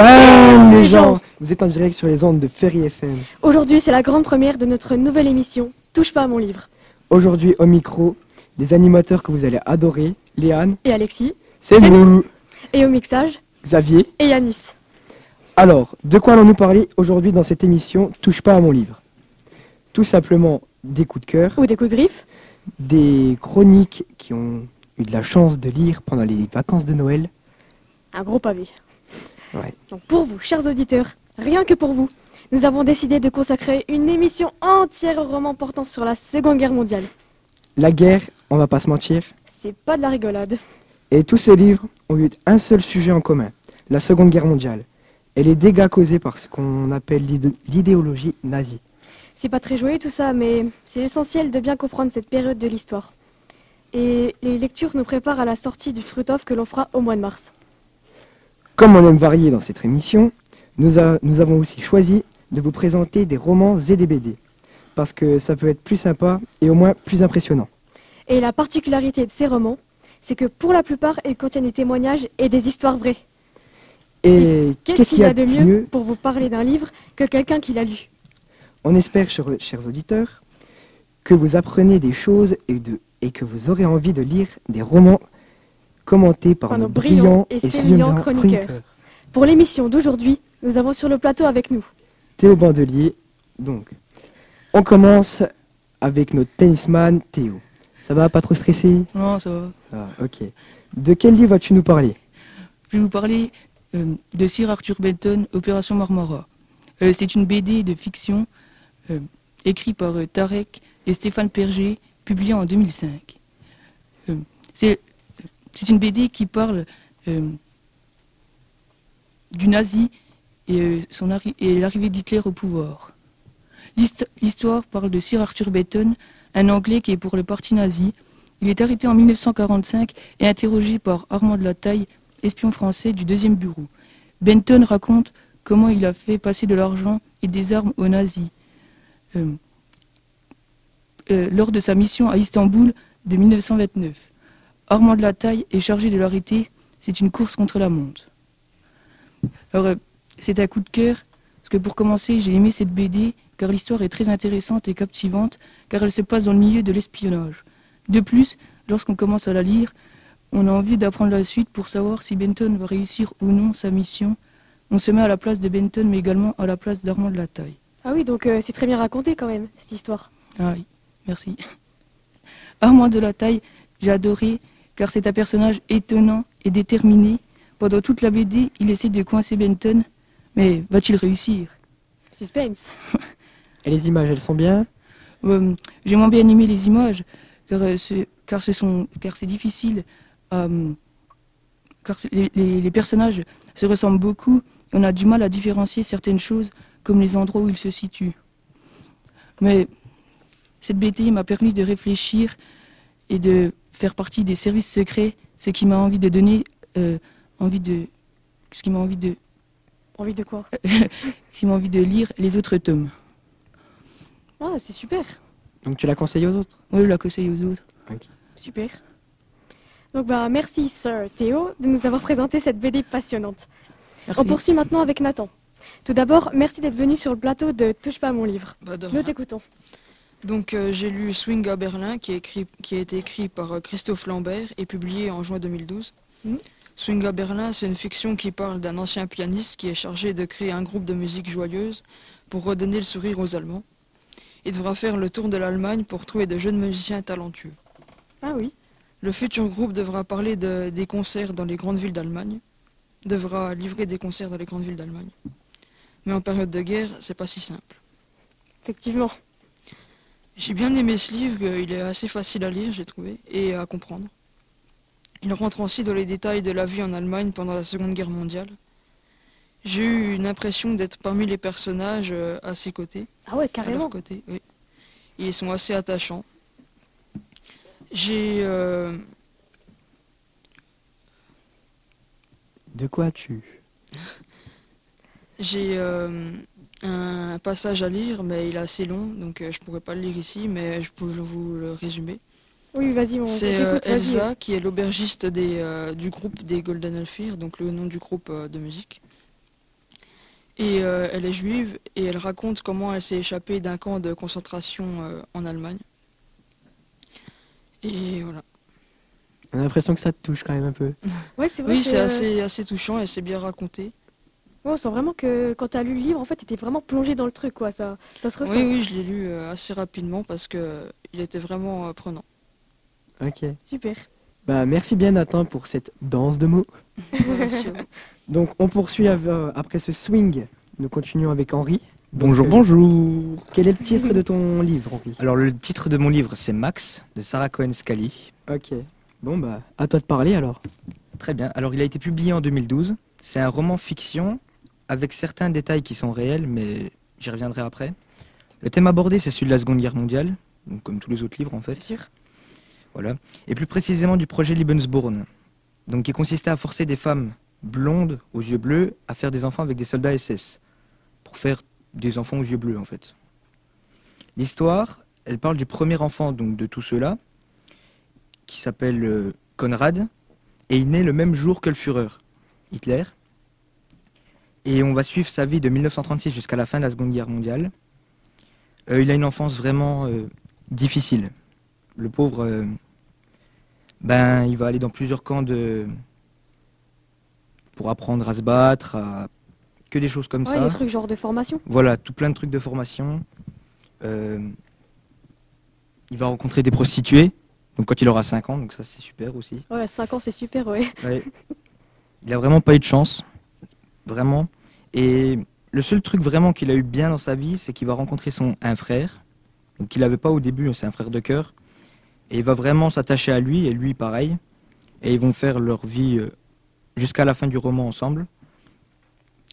Les gens Vous êtes en direct sur les ondes de Ferry FM. Aujourd'hui, c'est la grande première de notre nouvelle émission Touche pas à mon livre. Aujourd'hui, au micro, des animateurs que vous allez adorer, Léane, Et Alexis, c'est C'est vous, et au mixage, Xavier. et Yanis. Alors, de quoi allons-nous parler aujourd'hui dans cette émission Touche pas à mon livre? Tout simplement des coups de cœur, Ou des coups de griffe. des chroniques qui ont eu de la chance de lire pendant les vacances de Noël. Un gros pavé. Ouais. Donc pour vous, chers auditeurs, rien que pour vous, nous avons décidé de consacrer une émission entière au roman portant sur la Seconde Guerre mondiale. La guerre, on va pas se mentir, C'est pas de la rigolade. et tous ces livres ont eu un seul sujet en commun, la Seconde Guerre mondiale, et les dégâts causés par ce qu'on appelle l'idé- l'idéologie nazie. C'est pas très joyeux tout ça, mais c'est essentiel de bien comprendre cette période de l'histoire. Et les lectures nous préparent à la sortie du Truthof que l'on fera au mois de mars. Comme on aime varier dans cette émission, nous, a- nous avons aussi choisi de vous présenter des romans et des BD, parce que ça peut être plus sympa et au moins plus impressionnant. Et la particularité de ces romans, c'est que pour la plupart, ils contiennent des témoignages et des histoires vraies. Et Qu'est-ce qu'il y a de mieux, pour vous parler d'un livre que quelqu'un qui l'a lu? On espère, chers, chers auditeurs, que vous apprenez des choses et, de, et que vous aurez envie de lire des romans commentés par, Par nos nos brillants et et sémillants chroniqueurs. chroniqueurs. Pour l'émission d'aujourd'hui, nous avons sur le plateau avec nous Théo Bandelier, donc. On commence avec notre tennisman Théo. Ça va, pas trop stressé? Non, ça va. Ça va, ok. De quel livre vas-tu nous parler? Je vais vous parler euh, de Sir Arthur Benton, Opération Marmara. Euh, c'est une BD de fiction euh, écrite par euh, Tarek et Stéphane Perger, publiée en 2005. Euh, c'est c'est une BD qui parle euh, du nazi et, euh, et l'arrivée d'Hitler au pouvoir. L'hist- L'histoire parle de Sir Arthur Benton, un Anglais qui est pour le parti nazi. Il est arrêté en 1945 et interrogé par Armand de la Taille, espion français du deuxième bureau. Benton raconte comment il a fait passer de l'argent et des armes aux nazis. Euh, lors de sa mission à Istanbul de 1929. Armand de la Taille est chargé de l'arrêter. C'est une course contre la montre. Alors, euh, c'est un coup de cœur, parce que pour commencer, j'ai aimé cette BD, car l'histoire est très intéressante et captivante, car elle se passe dans le milieu de l'espionnage. De plus, lorsqu'on commence à la lire, on a envie d'apprendre la suite pour savoir si Benton va réussir ou non sa mission. On se met à la place de Benton, mais également à la place d'Armand de la Taille. Ah oui, donc euh, c'est très bien raconté quand même, cette histoire. Ah oui, merci. Armand de la Taille, j'ai adoré, car c'est un personnage étonnant et déterminé. Pendant toute la BD, il essaie de coincer Benton, mais va-t-il réussir? Suspense. Et les images, elles sont bien? Euh, J'ai moins bien aimé les images, car, euh, ce- car, ce sont, car c'est difficile. euh, car c'est- les, les- les personnages se ressemblent beaucoup. et On a du mal à différencier certaines choses, comme les endroits où ils se situent. Mais cette BD m'a permis de réfléchir et de faire partie des services secrets, ce qui m'a envie de donner euh, envie de, ce qui m'a envie de, Envie de quoi qui m'a envie de lire les autres tomes. Ah, c'est super, Donc tu la conseilles aux autres? Oui, je la conseille aux autres. super. Donc bah merci Sir Théo de nous avoir présenté cette BD passionnante. Merci. On poursuit maintenant avec Nathan. Tout d'abord, merci d'être venu sur le plateau de Touche pas à mon livre. Bah, Nous t'écoutons. Donc euh, j'ai lu Swing à Berlin qui, est écrit, qui a été écrit par euh, Christophe Lambert et publié en juin 2012. Mhm. Swing à Berlin, c'est une fiction qui parle d'un ancien pianiste qui est chargé de créer un groupe de musique joyeuse pour redonner le sourire aux Allemands. Il devra faire le tour de l'Allemagne pour trouver de jeunes musiciens talentueux. Ah oui, Le futur groupe devra parler de- des concerts dans les grandes villes d'Allemagne, devra livrer des concerts dans les grandes villes d'Allemagne. Mais en période de guerre, c'est pas si simple. effectivement. J'ai bien aimé ce livre, euh, il est assez facile à lire, j'ai trouvé, et à comprendre. Il rentre aussi dans les détails de la vie en Allemagne pendant la Seconde Guerre mondiale. J'ai eu une impression d'être parmi les personnages euh, à ses côtés, Ah ouais, à leur carrément. côté, oui. Et ils sont assez attachants. J'ai euh, De quoi tu j'ai euh, un passage à lire, mais il est assez long, donc euh, je pourrais pas le lire ici, mais je peux vous le résumer. Oui, vas-y, on C'est euh, vas-y. Elsa qui est l'aubergiste des, euh, du groupe des Golden Elfir, donc le nom du groupe euh, de musique. Et euh, elle est juive et elle raconte comment elle s'est échappée d'un camp de concentration euh, en Allemagne. Et voilà. On a l'impression que ça te touche quand même un peu. Ouais, c'est vrai. Oui, c'est assez, assez touchant et c'est bien raconté. Ouais, on sent vraiment que quand tu as lu le livre, en fait, tu étais vraiment plongé dans le truc, quoi. Ça, ça se ressent. Oui, oui, je l'ai lu euh, assez rapidement parce que il était vraiment euh, prenant. Ok. Super. Bah, merci bien Nathan pour cette danse de mots. Donc on poursuit av- euh, après ce swing. Nous continuons avec Henri. Donc, Bonjour, bonjour. Quel est le titre de ton livre, Henri? Alors le titre de mon livre c'est Max de Sarah Cohen Scully. Ok. Bon bah, à toi de parler alors. Très bien. Alors il a été publié en 2012. C'est un roman fiction avec certains détails qui sont réels, mais j'y reviendrai après. Le thème abordé c'est celui de la Seconde Guerre mondiale, donc comme tous les autres livres en fait. Bien sûr. Voilà. Et plus précisément du projet Lebensborn, donc qui consistait à forcer des femmes blondes aux yeux bleus à faire des enfants avec des soldats SS, pour faire des enfants aux yeux bleus en fait. L'histoire, elle parle du premier enfant donc de tout cela, qui s'appelle euh, Konrad, et il naît le même jour que le Führer, Hitler. Et on va suivre sa vie de 1936 jusqu'à la fin de la Seconde Guerre mondiale. Euh, il a une enfance vraiment euh, difficile. Le pauvre, euh, ben, il va aller dans plusieurs camps de pour apprendre à se battre, à que des choses comme Ouais, ça. des trucs genre de formation. Voilà, tout plein de trucs de formation. Il va rencontrer des prostituées, donc quand il aura 5 ans, donc ça c'est super aussi. Ouais, 5 ans, c'est super, ouais. Ouais. Il a vraiment pas eu de chance, vraiment. Et le seul truc vraiment qu'il a eu bien dans sa vie, c'est qu'il va rencontrer son un frère, donc qu'il n'avait pas au début, c'est un frère de cœur, et il va vraiment s'attacher à lui et lui pareil, et ils vont faire leur vie euh, jusqu'à la fin du roman ensemble.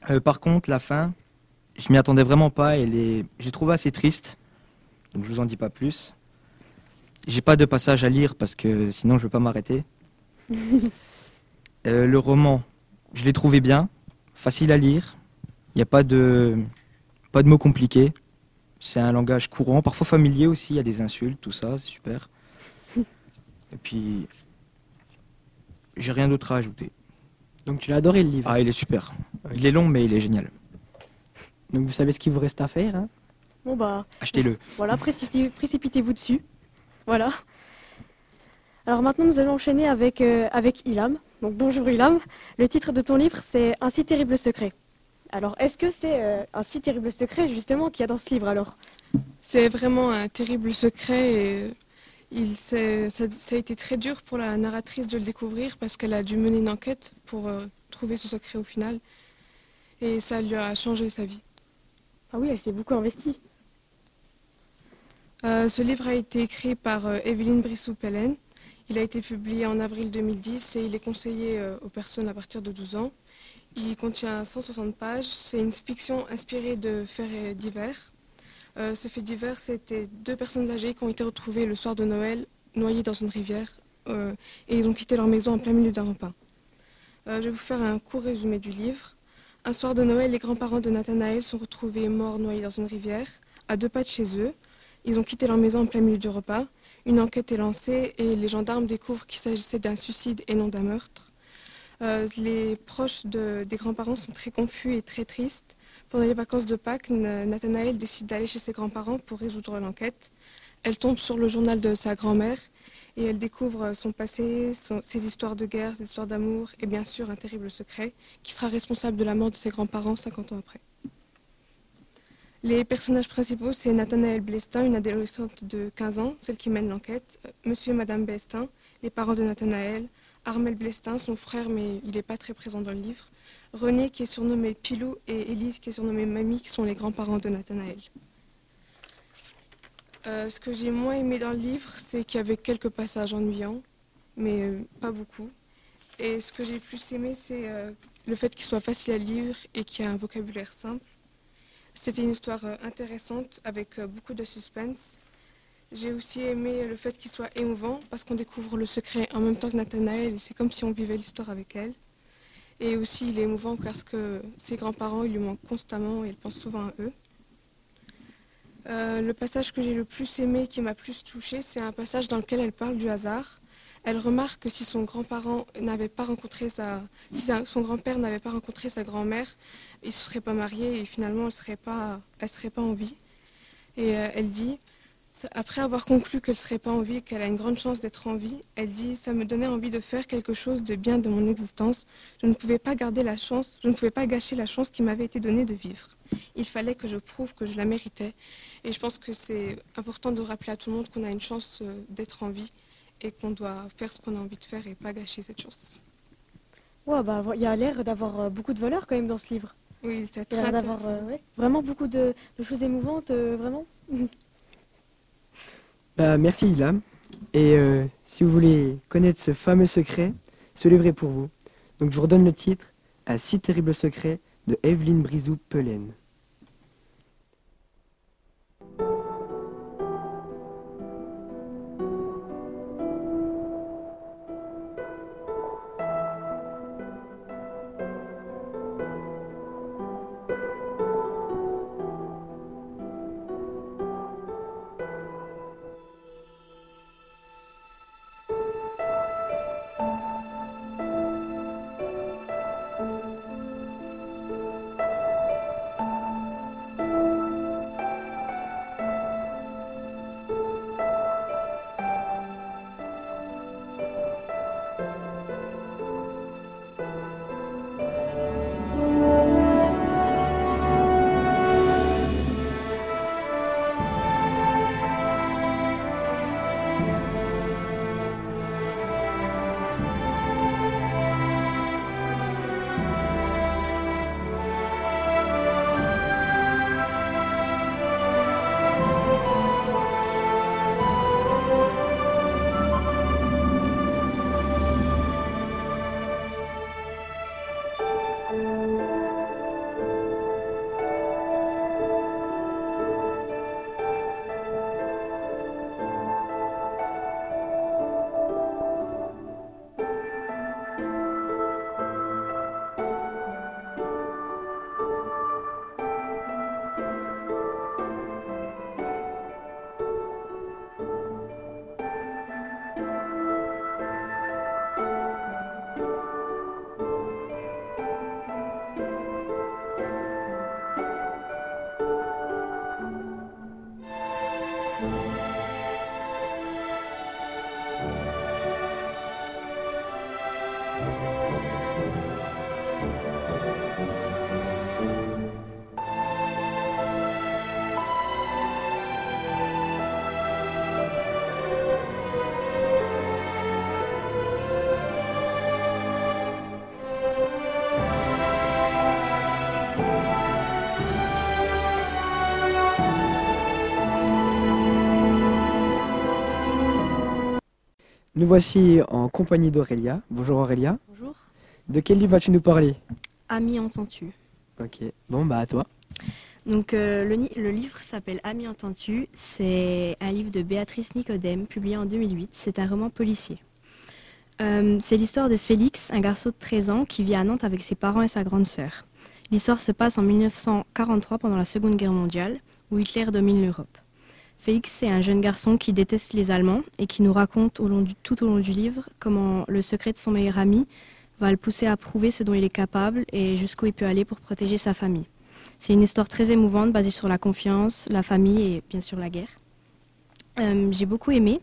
Euh, par contre, la fin, je m'y attendais vraiment pas, et les... j'ai trouvé assez triste, donc je vous en dis pas plus. J'ai pas de passage à lire parce que sinon je vais pas m'arrêter. Euh, le roman, je l'ai trouvé bien, facile à lire. Il n'y a pas de, pas de mots compliqués. C'est un langage courant, parfois familier aussi. Il y a des insultes, tout ça, c'est super. Et puis, j'ai rien d'autre à ajouter. Donc tu l'as adoré le livre. Ah, il est super. Il est long, mais il est génial. Donc vous savez ce qu'il vous reste à faire. hein? Bon, bah, Achetez-le. voilà, précipitez- précipitez-vous dessus. Voilà. Alors maintenant, nous allons enchaîner avec, euh, avec Ilham. Donc bonjour Ilham. Le titre de ton livre, c'est Un si terrible secret. Alors, est-ce que c'est euh, un si terrible secret, justement, qu'il y a dans ce livre, alors C'est vraiment un terrible secret et il, ça, ça a été très dur pour la narratrice de le découvrir parce qu'elle a dû mener une enquête pour euh, trouver ce secret au final et ça lui a changé sa vie. Ah oui, elle s'est beaucoup investie. Euh, ce livre a été écrit par Evelyne Brissou-Pellen. Il a été publié en avril 2010 et il est conseillé aux personnes à partir de 12 ans. Il contient 160 pages. C'est une fiction inspirée de faits divers. Euh, ce fait divers, c'était deux personnes âgées qui ont été retrouvées le soir de Noël noyées dans une rivière euh, et ils ont quitté leur maison en plein milieu d'un repas. Euh, je vais vous faire un court résumé du livre. Un soir de Noël, les grands-parents de Nathanaël sont retrouvés morts noyés dans une rivière, à deux pas de chez eux. Ils ont quitté leur maison en plein milieu du repas. Une enquête est lancée et les gendarmes découvrent qu'il s'agissait d'un suicide et non d'un meurtre. Euh, les proches de- des grands-parents sont très confus et très tristes. Pendant les vacances de Pâques, Nathanaël décide d'aller chez ses grands-parents pour résoudre l'enquête. Elle tombe sur le journal de sa grand-mère et elle découvre son passé, ses histoires de guerre, ses histoires d'amour et bien sûr un terrible secret qui sera responsable de la mort de ses grands-parents 50 ans après. Les personnages principaux, c'est Nathanaël Blestin, une adolescente de 15 ans, celle qui mène l'enquête, euh, Monsieur et Madame Blestin, les parents de Nathanaël, Armel Blestin, son frère, mais il n'est pas très présent dans le livre, René, qui est surnommé Pilou, et Élise, qui est surnommée Mamie, qui sont les grands-parents de Nathanaël. Euh, ce que j'ai moins aimé dans le livre, c'est qu'il y avait quelques passages ennuyants, mais euh, pas beaucoup. Et ce que j'ai plus aimé, c'est euh, le fait qu'il soit facile à lire et qu'il y ait un vocabulaire simple. C'était une histoire intéressante avec beaucoup de suspense. J'ai aussi aimé le fait qu'il soit émouvant parce qu'on découvre le secret en même temps que Nathanaël et c'est comme si on vivait l'histoire avec elle. Et aussi il est émouvant parce que ses grands-parents ils lui manquent constamment et il pense souvent à eux. Euh, le passage que j'ai le plus aimé, qui m'a plus touchée, c'est un passage dans lequel elle parle du hasard. Elle remarque que si son grand-père n'avait pas rencontré sa grand-mère, ils ne se seraient pas mariés et finalement elle ne serait pas, en vie. Et euh, elle dit, après avoir conclu qu'elle ne serait pas en vie, qu'elle a une grande chance d'être en vie, elle dit, ça me donnait envie de faire quelque chose de bien de mon existence. Je ne pouvais pas garder la chance, je ne pouvais pas gâcher la chance qui m'avait été donnée de vivre. Il fallait que je prouve que je la méritais. Et je pense que c'est important de rappeler à tout le monde qu'on a une chance euh, d'être en vie et qu'on doit faire ce qu'on a envie de faire et pas gâcher cette chance. Ouais, bah, il y a l'air d'avoir euh, beaucoup de valeur quand même dans ce livre. Oui, c'est Il y a très l'air d'avoir intéressant. euh, ouais, vraiment beaucoup de, de choses émouvantes, euh, vraiment. Bah, merci Ilham. Et euh, si vous voulez connaître ce fameux secret, ce livre est pour vous. Donc je vous redonne le titre, Un si terrible secret de Evelyne Brizou-Pelaine. Nous voici en compagnie d'Aurélia. Bonjour Aurélia. Bonjour. De quel livre vas-tu nous parler? Ami entends-tu? Ok, bon bah à toi. Donc euh, le, livre s'appelle Ami entends-tu? C'est un livre de Béatrice Nicodème, publié en 2008. C'est un roman policier. Euh, c'est l'histoire de Félix, un garçon de 13 ans qui vit à Nantes avec ses parents et sa grande sœur. L'histoire se passe en 1943 pendant la Seconde Guerre mondiale, où Hitler domine l'Europe. Félix, c'est un jeune garçon qui déteste les Allemands et qui nous raconte tout au long du livre comment le secret de son meilleur ami va le pousser à prouver ce dont il est capable et jusqu'où il peut aller pour protéger sa famille. C'est une histoire très émouvante basée sur la confiance, la famille et bien sûr la guerre. Euh, J'ai beaucoup aimé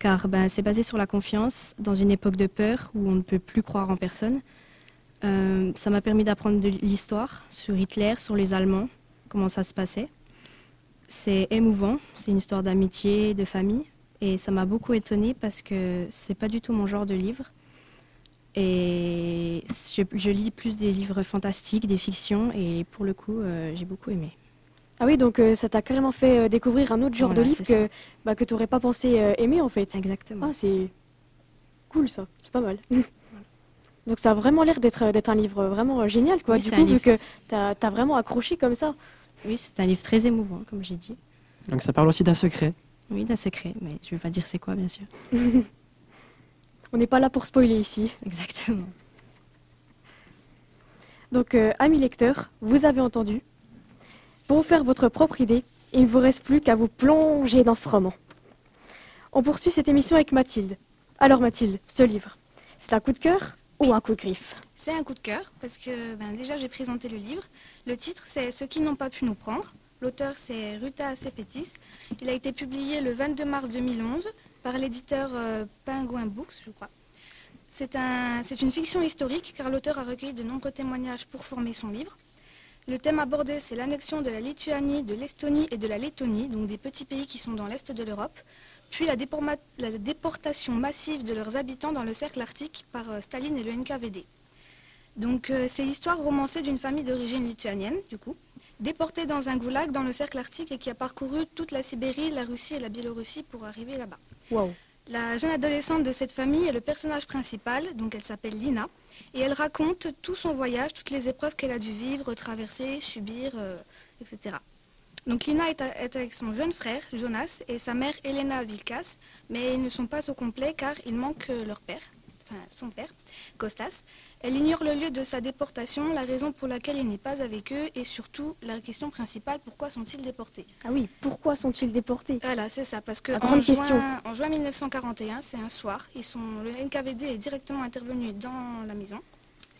car ben, c'est basé sur la confiance dans une époque de peur où on ne peut plus croire en personne. Euh, ça m'a permis d'apprendre de l'histoire sur Hitler, sur les Allemands, comment ça se passait. C'est émouvant, c'est une histoire d'amitié, de famille et ça m'a beaucoup étonnée parce que c'est pas du tout mon genre de livre. Et je, je lis plus des livres fantastiques, des fictions, et pour le coup, euh, j'ai beaucoup aimé. Ah oui, donc euh, ça t'a carrément fait euh, découvrir un autre genre Voilà, de livre que, bah, que tu n'aurais pas pensé euh, aimer en fait. Exactement. Ah, c'est cool ça, c'est pas mal. donc ça a vraiment l'air d'être un livre vraiment génial quoi. Oui, du coup, vu que tu as, vraiment accroché comme ça. Oui, c'est un livre très émouvant, comme j'ai dit. Donc ça parle aussi d'un secret. Oui, d'un secret, mais je ne vais pas dire c'est quoi, bien sûr. On n'est pas là pour spoiler ici. Exactement. Donc, euh, amis lecteurs, vous avez entendu. Pour vous faire votre propre idée, il ne vous reste plus qu'à vous plonger dans ce roman. On poursuit cette émission avec Mathilde. Alors Mathilde, ce livre, c'est un coup de cœur ou un coup de griffe? C'est un coup de cœur parce que ben, déjà j'ai présenté le livre. Le titre c'est Ceux qui n'ont pas pu nous prendre. L'auteur c'est Ruta Sepetis. Il a été publié le 22 mars 2011 par l'éditeur euh, Penguin Books, je crois. C'est un, une fiction historique car l'auteur a recueilli de nombreux témoignages pour former son livre. Le thème abordé, c'est l'annexion de la Lituanie, de l'Estonie et de la Lettonie, donc des petits pays qui sont dans l'est de l'Europe, puis la, déportation massive de leurs habitants dans le cercle arctique par euh, Staline et le NKVD. Donc euh, c'est l'histoire romancée d'une famille d'origine lituanienne, du coup, déportée dans un goulag dans le cercle arctique et qui a parcouru toute la Sibérie, la Russie et la Biélorussie pour arriver là-bas. La jeune adolescente de cette famille est le personnage principal, donc elle s'appelle Lina, et elle raconte tout son voyage, toutes les épreuves qu'elle a dû vivre, traverser, subir, euh, etc. Donc Lina est, avec son jeune frère, Jonas, et sa mère, Elena Vilkas, mais ils ne sont pas au complet car il manque leur père, enfin son père, Costas. Elle ignore le lieu de sa déportation, la raison pour laquelle il n'est pas avec eux, et surtout la question principale, pourquoi sont-ils déportés? Ah oui, pourquoi sont-ils déportés? Voilà, c'est ça, parce que en juin, en juin 1941, c'est un soir, ils sont, le NKVD est directement intervenu dans la maison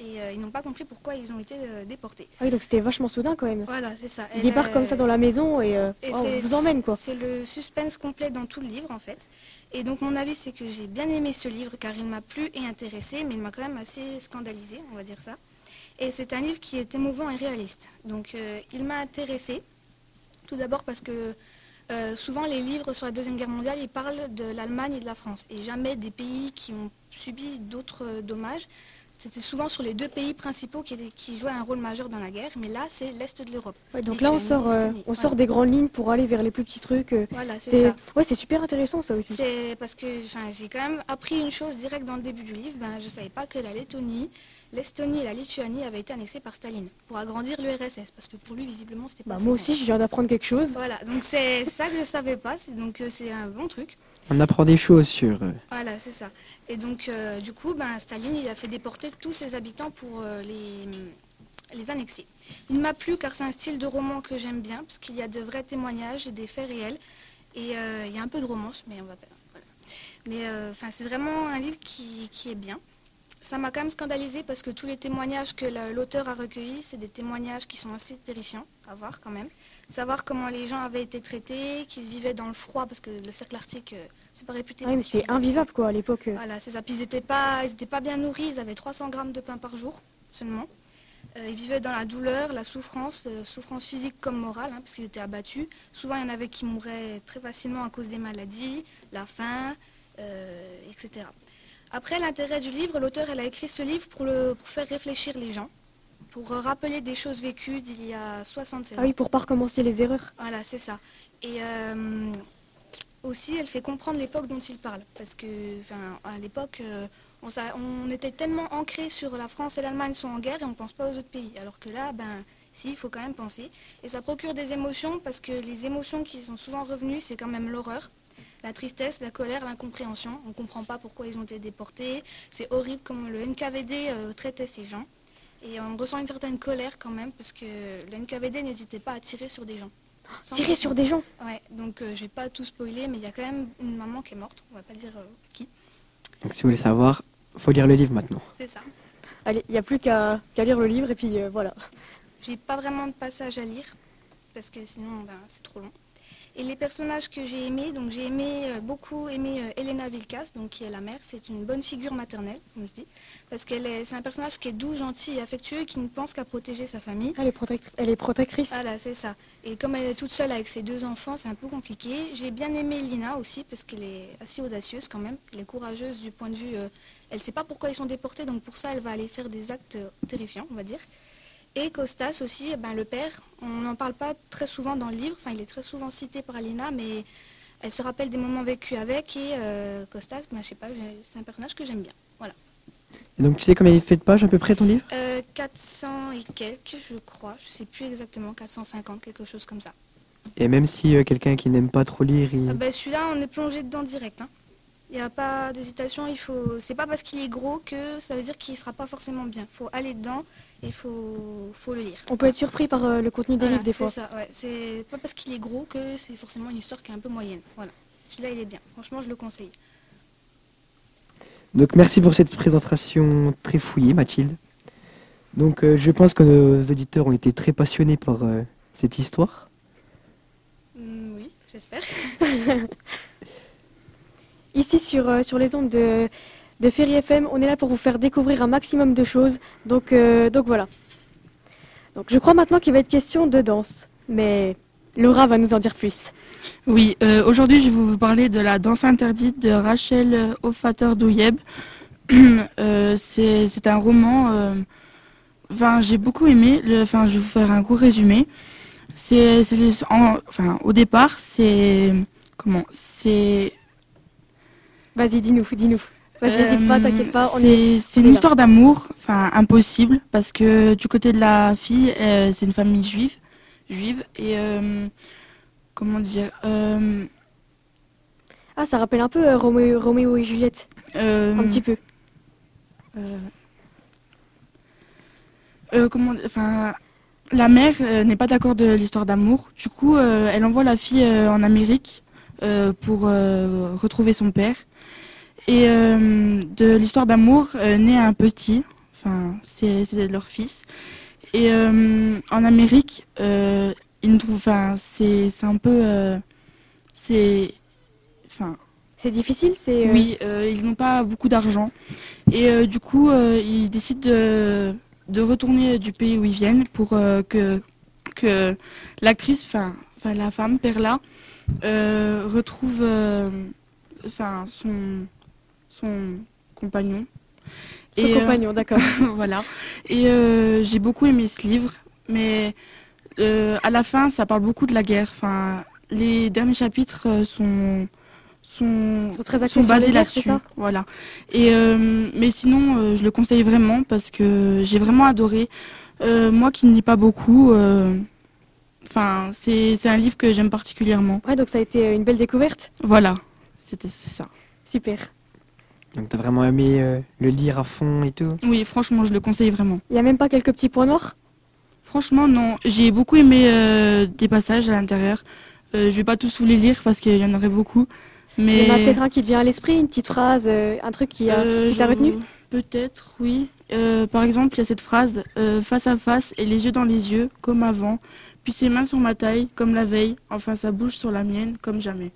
et euh, ils n'ont pas compris pourquoi ils ont été euh, déportés. Ah oui, donc c'était vachement soudain quand même. Voilà, c'est ça. Ils débarquent comme ça dans la maison et, euh, oh, vous emmène quoi. C'est le suspense complet dans tout le livre en fait. Et donc mon avis c'est que j'ai bien aimé ce livre car il m'a plu et intéressé, mais il m'a quand même assez scandalisé, on va dire ça. Et c'est un livre qui est émouvant et réaliste. Donc il m'a intéressé, tout d'abord parce que souvent les livres sur la Deuxième Guerre mondiale, ils parlent de l'Allemagne et de la France, et jamais des pays qui ont subi d'autres dommages. C'était souvent sur les deux pays principaux qui, qui, jouaient un rôle majeur dans la guerre, mais là, c'est l'Est de l'Europe. donc là, on sort, euh, on sort des grandes lignes pour aller vers les plus petits trucs. Euh. Voilà, c'est ça. Ouais, c'est super intéressant, ça aussi. C'est parce que j'ai quand même appris une chose directe dans le début du livre. Ben, je ne savais pas que la Lettonie, l'Estonie et la Lituanie avaient été annexées par Staline pour agrandir l'URSS, parce que pour lui, visiblement, c'était pas bah, Moi aussi, je viens d'apprendre quelque chose. Voilà, donc c'est ça que je ne savais pas, donc euh, c'est un bon truc. On apprend des choses sur... Euh, voilà, c'est ça. Et donc, euh, du coup, ben, Staline, il a fait déporter tous ses habitants pour euh, les, les annexer. Il m'a plu car c'est un style de roman que j'aime bien, parce qu'il y a de vrais témoignages des faits réels. Et il y a un peu de romance, mais on va... Voilà. Mais c'est vraiment un livre qui, qui est bien. Ça m'a quand même scandalisé parce que tous les témoignages que l'auteur a recueillis, c'est des témoignages qui sont assez terrifiants à voir quand même. Savoir comment les gens avaient été traités, qu'ils vivaient dans le froid, parce que le cercle arctique, euh, c'est pas réputé. Oui, mais c'était invivable quoi à l'époque. Euh. Voilà, c'est ça. Puis ils n'étaient pas, pas bien nourris, ils avaient 300 grammes de pain par jour seulement. Euh, ils vivaient dans la douleur, la souffrance, souffrance physique comme morale, hein, parce qu'ils étaient abattus. Souvent, il y en avait qui mouraient très facilement à cause des maladies, la faim, etc. Après, l'intérêt du livre, l'auteur elle a écrit ce livre pour, le, pour faire réfléchir les gens, pour rappeler des choses vécues d'il y a 67 ans. Ah oui, pour pas recommencer les erreurs. Voilà, c'est ça. Et euh, aussi, elle fait comprendre l'époque dont il parle, parce que, à l'époque, euh, on, on, était tellement ancré sur la France et l'Allemagne sont en guerre et on ne pense pas aux autres pays. Alors que là, ben, si, il faut quand même penser. Et ça procure des émotions, parce que les émotions qui sont souvent revenues, c'est quand même l'horreur la tristesse, la colère, l'incompréhension. On ne comprend pas pourquoi ils ont été déportés. C'est horrible comment le NKVD euh, traitait ces gens. Et on ressent une certaine colère quand même, parce que le NKVD n'hésitait pas à tirer sur des gens. tirer sur des gens? Ouais, donc euh, je vais pas tout spoiler, mais il y a quand même une maman qui est morte, on va pas dire euh, qui. Donc si vous voulez savoir, faut lire le livre maintenant. C'est ça. Allez, il n'y a plus qu'à lire le livre et puis voilà. J'ai pas vraiment de passage à lire, parce que sinon ben, c'est trop long. Et les personnages que j'ai aimés, donc j'ai aimé euh, beaucoup aimé euh, Elena Vilkas, donc qui est la mère. C'est une bonne figure maternelle, comme je dis, parce qu'elle est, c'est un personnage qui est doux, gentil et affectueux, qui ne pense qu'à protéger sa famille. Elle est, elle est protectrice. Voilà, c'est ça. Et comme elle est toute seule avec ses deux enfants, c'est un peu compliqué. J'ai bien aimé Lina aussi, parce qu'elle est assez audacieuse quand même. Elle est courageuse du point de vue. Euh, elle ne sait pas pourquoi ils sont déportés, donc pour ça, elle va aller faire des actes terrifiants, on va dire. Et Costas aussi, eh ben, le père, on n'en parle pas très souvent dans le livre, enfin il est très souvent cité par Alina, mais elle se rappelle des moments vécus avec et euh, Costas, ben, je sais pas, c'est un personnage que j'aime bien. Voilà. donc tu sais combien il fait de pages à peu près ton livre? 400 euh, et quelques, je crois, je sais plus exactement, 450, quelque chose comme ça. Et même si euh, quelqu'un qui n'aime pas trop lire, il... Ah ben, celui-là, on est plongé dedans direct. Hein. Il n'y a pas d'hésitation, il faut. C'est pas parce qu'il est gros que ça veut dire qu'il ne sera pas forcément bien. Il faut aller dedans et il faut, faut le lire. On peut être surpris par euh, le contenu des livres des fois. C'est ça, ouais. C'est pas parce qu'il est gros que c'est forcément une histoire qui est un peu moyenne. Voilà. Celui-là, il est bien. Franchement, je le conseille. Donc merci pour cette présentation très fouillée, Mathilde. Donc euh, je pense que nos auditeurs ont été très passionnés par euh, cette histoire. Mm, oui, j'espère. Ici sur, euh, sur les ondes de, de Ferry FM, on est là pour vous faire découvrir un maximum de choses. Donc, euh, donc voilà. Donc je crois maintenant qu'il va être question de danse. Mais Laura va nous en dire plus. Oui, euh, aujourd'hui je vais vous parler de la danse interdite de Rachel Ofater Douyeb. Euh, c'est un roman. Enfin, j'ai beaucoup aimé. le- Enfin, je vais vous faire un gros résumé. C'est, enfin, au départ, c'est comment C'est Vas-y, dis-nous, dis-nous. Vas-y, n'hésite pas, t'inquiète pas. On est... C'est est une là. histoire d'amour, enfin impossible, parce que du côté de la fille, euh, c'est une famille juive, juive et euh, comment dire, euh, Ah, ça rappelle un peu Roméo, Roméo et Juliette. Un petit peu. comment, enfin, la mère n'est pas d'accord de l'histoire d'amour. Du coup, elle envoie la fille en Amérique pour retrouver son père. Et euh, de l'histoire d'amour euh, naît un petit, enfin, c'est leur fils. Et euh, en Amérique, ils enfin, c'est un peu, c'est, enfin, C'est difficile, c'est... euh, oui, euh, ils n'ont pas beaucoup d'argent. Et euh, du coup, ils décident de, de retourner du pays où ils viennent pour que, que l'actrice, enfin la femme, Perla, retrouve enfin son, son compagnon. Son Et, euh, compagnon, d'accord. voilà. Et euh, j'ai beaucoup aimé ce livre, mais euh, à la fin, ça parle beaucoup de la guerre. Enfin, les derniers chapitres sont sont, sont très sont basés là-dessus. ça? Voilà. Et euh, mais sinon, euh, je le conseille vraiment parce que j'ai vraiment adoré. Euh, moi qui ne lis pas beaucoup, enfin, c'est c'est un livre que j'aime particulièrement. Ouais, donc ça a été une belle découverte? Voilà. C'était ça. Super. Donc t'as vraiment aimé euh, le lire à fond et tout? Oui, franchement, je le conseille vraiment. Il n'y a même pas quelques petits points noirs? Franchement, non. J'ai beaucoup aimé euh, des passages à l'intérieur. Euh, je vais pas tous vous les lire parce qu'il y en aurait beaucoup. Mais Il y en a peut-être un qui te vient à l'esprit, une petite phrase, euh, un truc qui a- Euh, qui t'a retenu? Peut-être, oui. Euh, par exemple, il y a cette phrase euh, face à face et les yeux dans les yeux, comme avant. Puis ses mains sur ma taille, comme la veille. Enfin, sa bouche sur la mienne, comme jamais.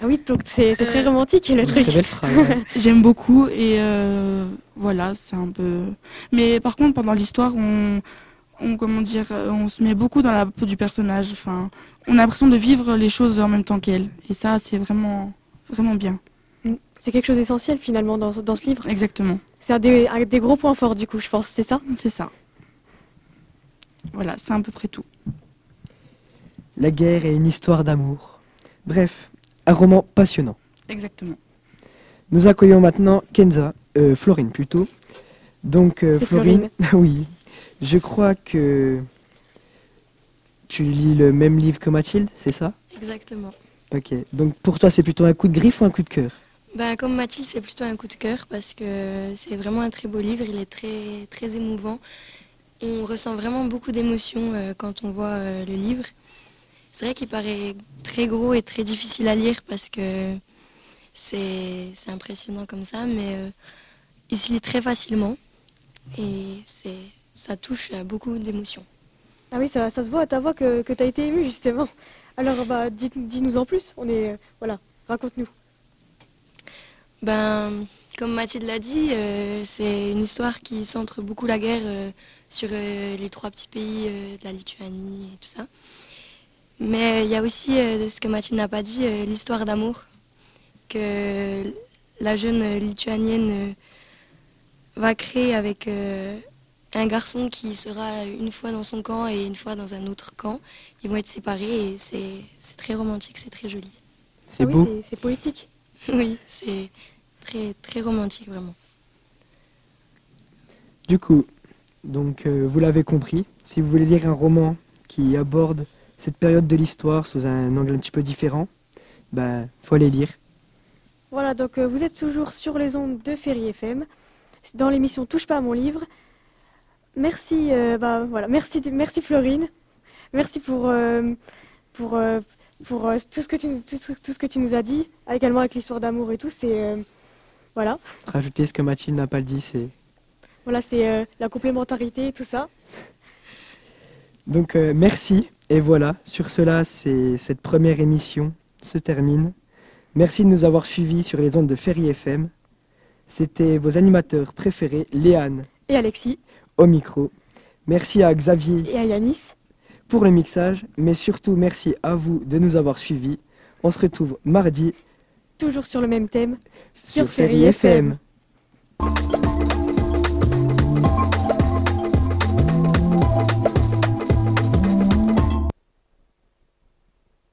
Ah oui, donc c'est très Euh, romantique le truc. Très belle phrase. ouais. J'aime beaucoup et euh, voilà, c'est un peu. Mais par contre, pendant l'histoire, on, on comment dire, euh, on se met beaucoup dans la peau du personnage. Enfin, on a l'impression de vivre les choses en même temps qu'elle. Et ça, c'est vraiment, vraiment bien. Mm. C'est quelque chose d'essentiel finalement dans, ce- dans ce livre. Exactement. C'est un des, un des gros points forts du coup, je pense, c'est ça? C'est ça. Voilà, c'est à peu près tout. La guerre est une histoire d'amour. Bref, un roman passionnant. Exactement. Nous accueillons maintenant Kenza, euh, Florine plutôt. Donc euh, Florine, oui, je crois que tu lis le même livre que Mathilde, c'est ça? Exactement. Ok. Donc pour toi c'est plutôt un coup de griffe ou un coup de cœur? Ben, comme Mathilde, c'est plutôt un coup de cœur parce que c'est vraiment un très beau livre. Il est très, très émouvant. On ressent vraiment beaucoup d'émotions euh, quand on voit euh, le livre. C'est vrai qu'il paraît très gros et très difficile à lire parce que c'est impressionnant comme ça, mais euh, il se lit très facilement et ça touche à beaucoup d'émotions. Ah oui, ça, ça se voit à ta voix que, que tu as été ému justement. Alors bah, dis- dis-nous en plus, on est... euh, voilà, raconte-nous. Ben, comme Mathilde l'a dit, euh, c'est une histoire qui centre beaucoup la guerre sur les trois petits pays de la Lituanie et tout ça. Mais il y a aussi, euh, ce que Mathilde n'a pas dit, euh, l'histoire d'amour que la jeune euh, lituanienne va créer avec euh, un garçon qui sera une fois dans son camp et une fois dans un autre camp. Ils vont être séparés et c'est c'est très romantique, c'est très joli. C'est Ah oui, beau. c'est- c'est poétique. Oui, c'est très très romantique vraiment. Du coup, donc euh, vous l'avez compris, si vous voulez lire un roman qui aborde cette période de l'histoire sous un angle un petit peu différent, ben faut aller lire. Voilà, donc euh, vous êtes toujours sur les ondes de Ferry FM, dans l'émission Touche pas à mon livre. Merci, euh, bah, voilà, merci, merci Florine. Merci pour, euh, pour, pour tout, ce que tu, nous- tout, ce- tout ce que tu nous as dit, également avec l'histoire d'amour et tout. C'est, Voilà. Rajouter ce que Mathilde n'a pas dit, c'est... Voilà, c'est la complémentarité et tout ça. Donc merci. Et voilà, sur cela, c'est cette première émission se termine. Merci de nous avoir suivis sur les ondes de Ferry FM. C'était vos animateurs préférés, Léane Et Alexis au micro. Merci à Xavier et à Yanis. pour le mixage, mais surtout merci à vous de nous avoir suivis. On se retrouve mardi Toujours sur le même thème. sur, Ferry FM.